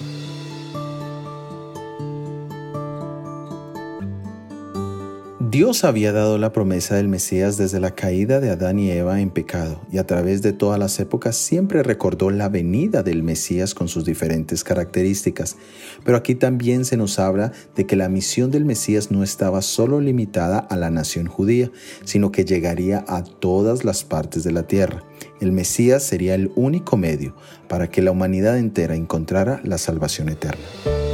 Thank you. Dios había dado la promesa del Mesías desde la caída de Adán y Eva en pecado y a través de todas las épocas siempre recordó la venida del Mesías con sus diferentes características. Pero aquí también se nos habla de que la misión del Mesías no estaba solo limitada a la nación judía, sino que llegaría a todas las partes de la tierra. El Mesías sería el único medio para que la humanidad entera encontrara la salvación eterna.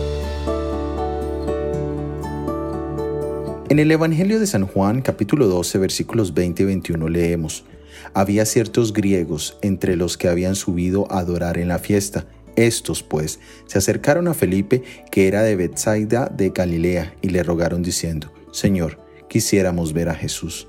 En el Evangelio de San Juan capítulo 12 versículos 20 y 21 leemos, Había ciertos griegos entre los que habían subido a adorar en la fiesta. Estos, pues, se acercaron a Felipe, que era de Bethsaida de Galilea, y le rogaron diciendo, Señor, quisiéramos ver a Jesús.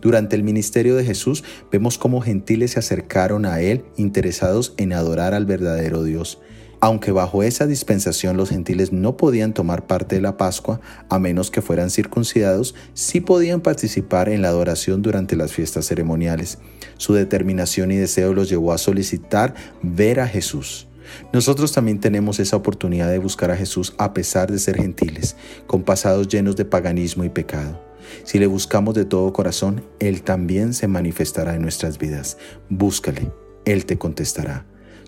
Durante el ministerio de Jesús vemos cómo gentiles se acercaron a Él interesados en adorar al verdadero Dios. Aunque bajo esa dispensación los gentiles no podían tomar parte de la Pascua, a menos que fueran circuncidados, sí podían participar en la adoración durante las fiestas ceremoniales. Su determinación y deseo los llevó a solicitar ver a Jesús. Nosotros también tenemos esa oportunidad de buscar a Jesús a pesar de ser gentiles, con pasados llenos de paganismo y pecado. Si le buscamos de todo corazón, Él también se manifestará en nuestras vidas. Búscale, Él te contestará.